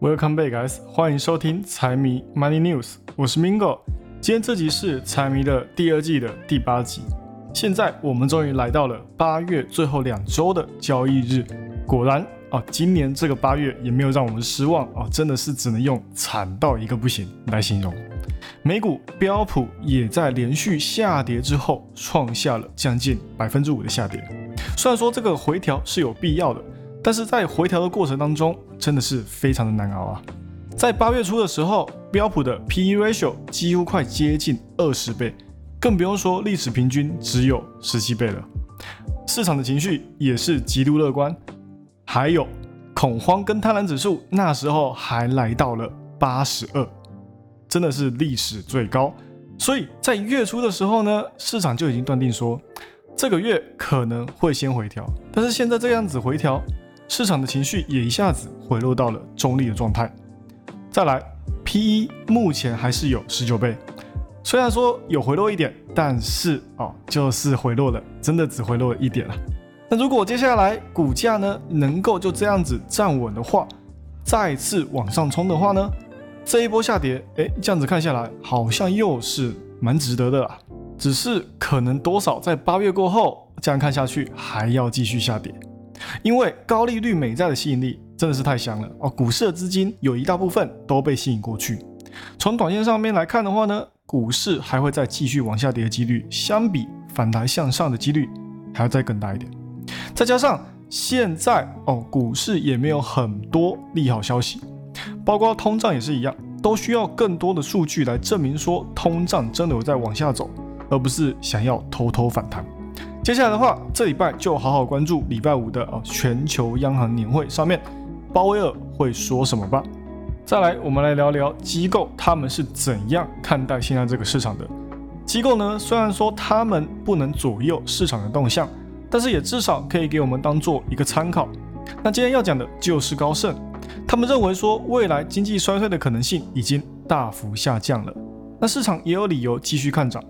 Welcome back, guys！欢迎收听财迷 Money News，我是 Mingo。今天这集是财迷的第二季的第八集。现在我们终于来到了八月最后两周的交易日。果然啊，今年这个八月也没有让我们失望啊，真的是只能用惨到一个不行来形容。美股标普也在连续下跌之后，创下了将近百分之五的下跌。虽然说这个回调是有必要的，但是在回调的过程当中，真的是非常的难熬啊。在八月初的时候，标普的 P/E ratio 几乎快接近二十倍，更不用说历史平均只有十七倍了。市场的情绪也是极度乐观，还有恐慌跟贪婪指数那时候还来到了八十二。真的是历史最高，所以在月初的时候呢，市场就已经断定说这个月可能会先回调，但是现在这样子回调，市场的情绪也一下子回落到了中立的状态。再来，P/E 目前还是有十九倍，虽然说有回落一点，但是哦，就是回落了，真的只回落了一点了。那如果接下来股价呢能够就这样子站稳的话，再次往上冲的话呢？这一波下跌，哎，这样子看下来，好像又是蛮值得的啦。只是可能多少在八月过后，这样看下去还要继续下跌，因为高利率美债的吸引力真的是太香了哦。股市的资金有一大部分都被吸引过去。从短线上面来看的话呢，股市还会再继续往下跌的几率，相比反弹向上的几率还要再更大一点。再加上现在哦，股市也没有很多利好消息。包括通胀也是一样，都需要更多的数据来证明说通胀真的有在往下走，而不是想要偷偷反弹。接下来的话，这礼拜就好好关注礼拜五的啊全球央行年会上面，鲍威尔会说什么吧。再来，我们来聊聊机构他们是怎样看待现在这个市场的。机构呢，虽然说他们不能左右市场的动向，但是也至少可以给我们当做一个参考。那今天要讲的就是高盛。他们认为说，未来经济衰退的可能性已经大幅下降了，那市场也有理由继续看涨，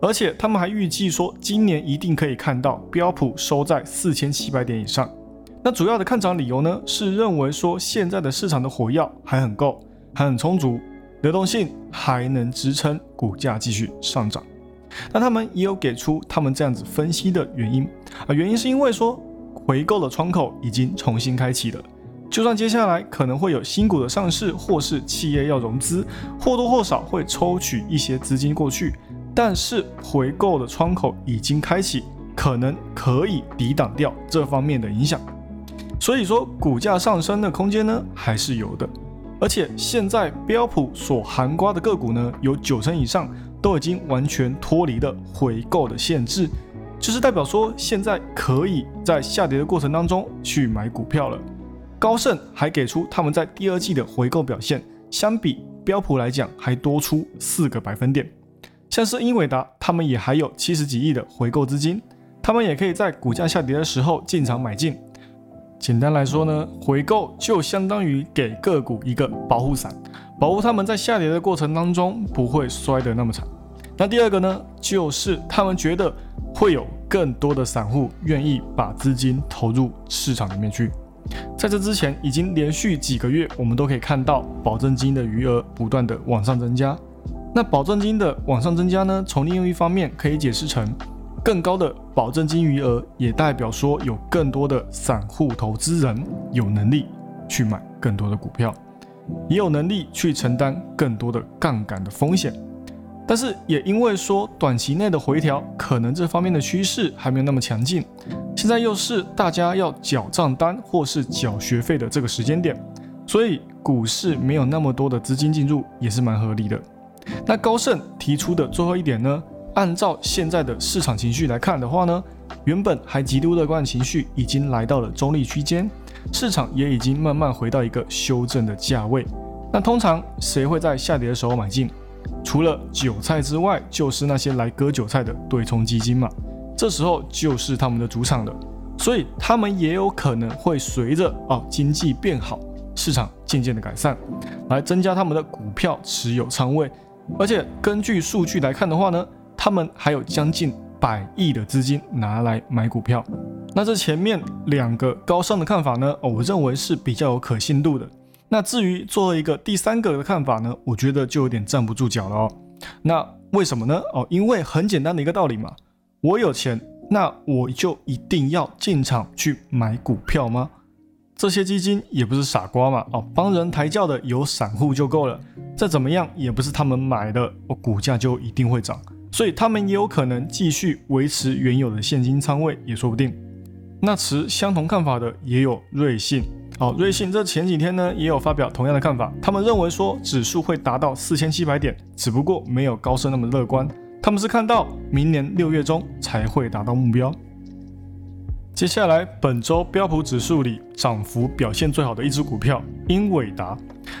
而且他们还预计说，今年一定可以看到标普收在四千七百点以上。那主要的看涨理由呢，是认为说，现在的市场的火药还很够，还很充足，流动性还能支撑股价继续上涨。那他们也有给出他们这样子分析的原因啊，原因是因为说，回购的窗口已经重新开启了。就算接下来可能会有新股的上市，或是企业要融资，或多或少会抽取一些资金过去，但是回购的窗口已经开启，可能可以抵挡掉这方面的影响。所以说，股价上升的空间呢还是有的。而且现在标普所含瓜的个股呢，有九成以上都已经完全脱离了回购的限制，就是代表说现在可以在下跌的过程当中去买股票了。高盛还给出他们在第二季的回购表现，相比标普来讲还多出四个百分点。像是英伟达，他们也还有七十几亿的回购资金，他们也可以在股价下跌的时候进场买进。简单来说呢，回购就相当于给个股一个保护伞，保护他们在下跌的过程当中不会摔得那么惨。那第二个呢，就是他们觉得会有更多的散户愿意把资金投入市场里面去。在这之前，已经连续几个月，我们都可以看到保证金的余额不断的往上增加。那保证金的往上增加呢？从另一方面可以解释成，更高的保证金余额，也代表说有更多的散户投资人有能力去买更多的股票，也有能力去承担更多的杠杆的风险。但是也因为说短期内的回调，可能这方面的趋势还没有那么强劲。现在又是大家要缴账单或是缴学费的这个时间点，所以股市没有那么多的资金进入也是蛮合理的。那高盛提出的最后一点呢？按照现在的市场情绪来看的话呢，原本还极度乐观的情绪已经来到了中立区间，市场也已经慢慢回到一个修正的价位。那通常谁会在下跌的时候买进？除了韭菜之外，就是那些来割韭菜的对冲基金嘛。这时候就是他们的主场了，所以他们也有可能会随着哦经济变好，市场渐渐的改善，来增加他们的股票持有仓位。而且根据数据来看的话呢，他们还有将近百亿的资金拿来买股票。那这前面两个高尚的看法呢，我认为是比较有可信度的。那至于最后一个第三个的看法呢，我觉得就有点站不住脚了哦。那为什么呢？哦，因为很简单的一个道理嘛，我有钱，那我就一定要进场去买股票吗？这些基金也不是傻瓜嘛，哦，帮人抬轿的有散户就够了，再怎么样也不是他们买的，哦，股价就一定会涨，所以他们也有可能继续维持原有的现金仓位也说不定。那持相同看法的也有瑞信，哦，瑞信这前几天呢也有发表同样的看法，他们认为说指数会达到四千七百点，只不过没有高盛那么乐观，他们是看到明年六月中才会达到目标。接下来，本周标普指数里涨幅表现最好的一只股票英伟达，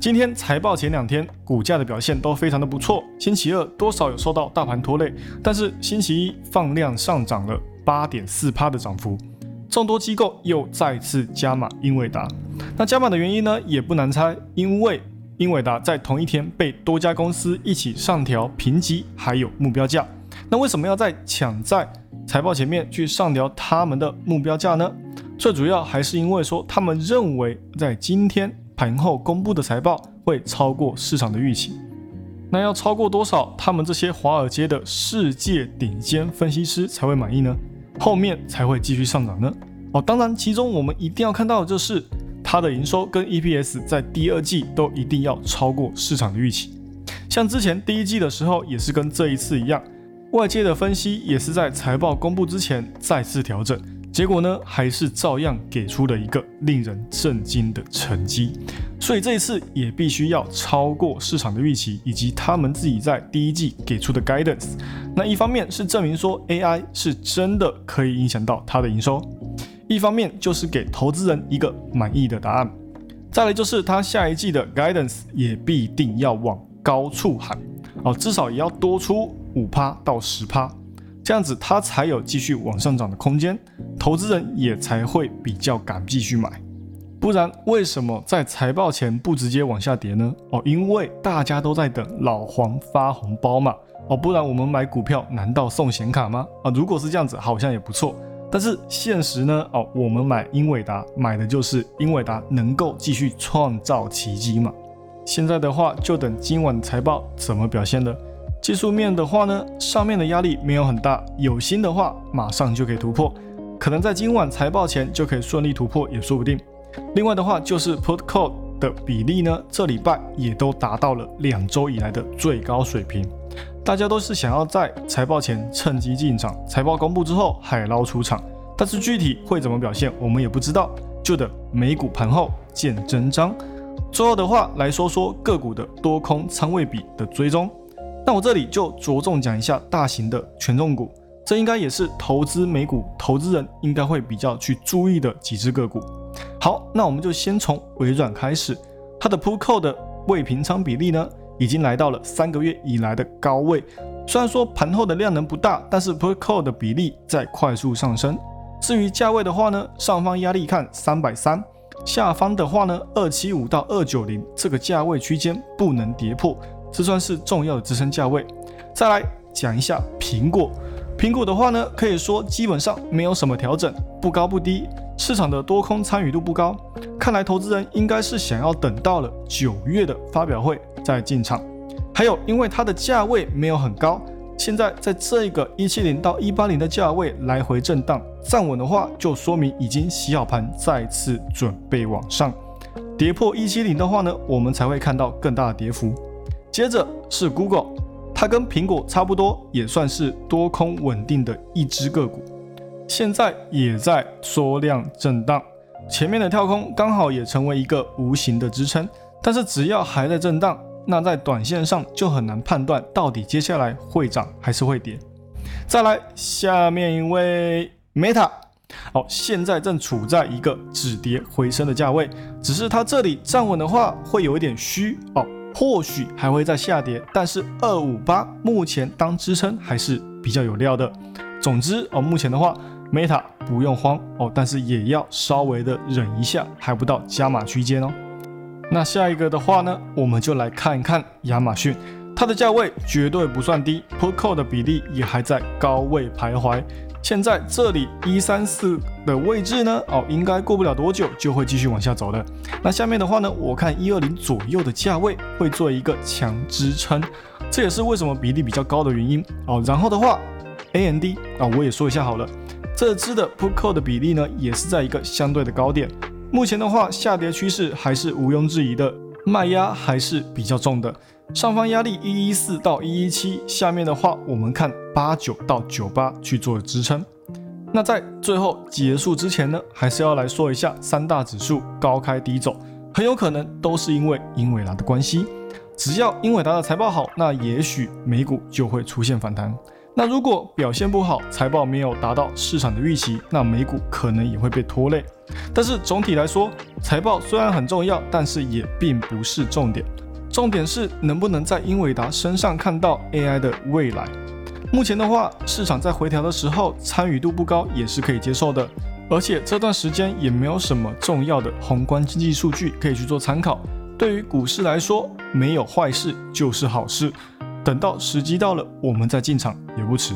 今天财报前两天股价的表现都非常的不错。星期二多少有受到大盘拖累，但是星期一放量上涨了八点四趴的涨幅，众多机构又再次加码英伟达。那加码的原因呢，也不难猜，因为英伟达在同一天被多家公司一起上调评级还有目标价。那为什么要在抢在财报前面去上调他们的目标价呢？最主要还是因为说他们认为在今天盘后公布的财报会超过市场的预期。那要超过多少，他们这些华尔街的世界顶尖分析师才会满意呢？后面才会继续上涨呢？哦，当然，其中我们一定要看到的就是它的营收跟 EPS 在第二季都一定要超过市场的预期。像之前第一季的时候也是跟这一次一样。外界的分析也是在财报公布之前再次调整，结果呢还是照样给出了一个令人震惊的成绩，所以这一次也必须要超过市场的预期以及他们自己在第一季给出的 guidance。那一方面是证明说 AI 是真的可以影响到它的营收，一方面就是给投资人一个满意的答案。再来就是它下一季的 guidance 也必定要往高处喊哦，至少也要多出。五趴到十趴，这样子它才有继续往上涨的空间，投资人也才会比较敢继续买。不然为什么在财报前不直接往下跌呢？哦，因为大家都在等老黄发红包嘛。哦，不然我们买股票难道送显卡吗？啊，如果是这样子，好像也不错。但是现实呢？哦，我们买英伟达买的就是英伟达能够继续创造奇迹嘛。现在的话，就等今晚财报怎么表现了。技术面的话呢，上面的压力没有很大，有心的话马上就可以突破，可能在今晚财报前就可以顺利突破也说不定。另外的话就是 put call 的比例呢，这礼拜也都达到了两周以来的最高水平。大家都是想要在财报前趁机进场，财报公布之后海捞出场，但是具体会怎么表现，我们也不知道，就等美股盘后见真章。最后的话来说说个股的多空仓位比的追踪。那我这里就着重讲一下大型的权重股，这应该也是投资美股投资人应该会比较去注意的几只个股。好，那我们就先从微软开始，它的 Put Call 的未平仓比例呢，已经来到了三个月以来的高位。虽然说盘后的量能不大，但是 Put Call 的比例在快速上升。至于价位的话呢，上方压力看三百三，下方的话呢，二七五到二九零这个价位区间不能跌破。这算是重要的支撑价位。再来讲一下苹果，苹果的话呢，可以说基本上没有什么调整，不高不低，市场的多空参与度不高。看来投资人应该是想要等到了九月的发表会再进场。还有，因为它的价位没有很高，现在在这个一七零到一八零的价位来回震荡站稳的话，就说明已经洗好盘，再次准备往上。跌破一七零的话呢，我们才会看到更大的跌幅。接着是 Google，它跟苹果差不多，也算是多空稳定的一只个股，现在也在缩量震荡，前面的跳空刚好也成为一个无形的支撑，但是只要还在震荡，那在短线上就很难判断到底接下来会涨还是会跌。再来下面一位 Meta，好，现在正处在一个止跌回升的价位，只是它这里站稳的话会有一点虚哦。或许还会再下跌，但是二五八目前当支撑还是比较有料的。总之哦，目前的话，Meta 不用慌哦，但是也要稍微的忍一下，还不到加码区间哦。那下一个的话呢，我们就来看一看亚马逊，它的价位绝对不算低，put call 的比例也还在高位徘徊。现在这里一三四的位置呢，哦，应该过不了多久就会继续往下走的。那下面的话呢，我看一二零左右的价位会做一个强支撑，这也是为什么比例比较高的原因哦。然后的话，A N D 啊，我也说一下好了，这支的 put call 的比例呢，也是在一个相对的高点。目前的话，下跌趋势还是毋庸置疑的，卖压还是比较重的。上方压力一一四到一一七，下面的话我们看八九到九八去做支撑。那在最后结束之前呢，还是要来说一下三大指数高开低走，很有可能都是因为英伟达的关系。只要英伟达的财报好，那也许美股就会出现反弹。那如果表现不好，财报没有达到市场的预期，那美股可能也会被拖累。但是总体来说，财报虽然很重要，但是也并不是重点。重点是能不能在英伟达身上看到 AI 的未来。目前的话，市场在回调的时候参与度不高也是可以接受的，而且这段时间也没有什么重要的宏观经济数据可以去做参考。对于股市来说，没有坏事就是好事。等到时机到了，我们再进场也不迟。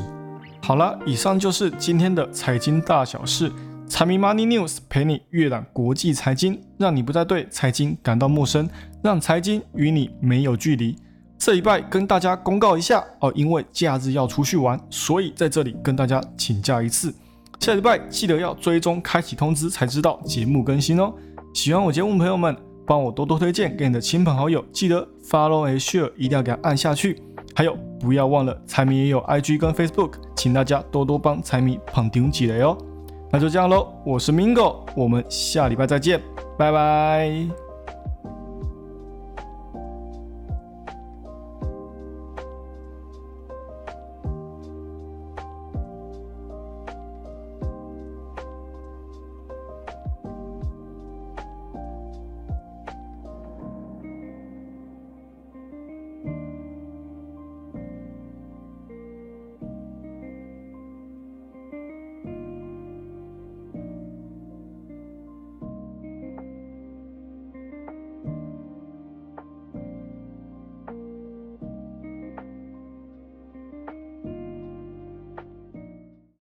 好了，以上就是今天的财经大小事。财迷 Money News 陪你阅览国际财经，让你不再对财经感到陌生，让财经与你没有距离。这礼拜跟大家公告一下哦，因为假日要出去玩，所以在这里跟大家请假一次。下礼拜记得要追踪开启通知，才知道节目更新哦。喜欢我节目的朋友们，帮我多多推荐给你的亲朋好友，记得 Follow and Share 一定要给它按下去。还有不要忘了，财迷也有 IG 跟 Facebook，请大家多多帮财迷捧顶几雷哦。那就这样喽，我是 Mingo，我们下礼拜再见，拜拜。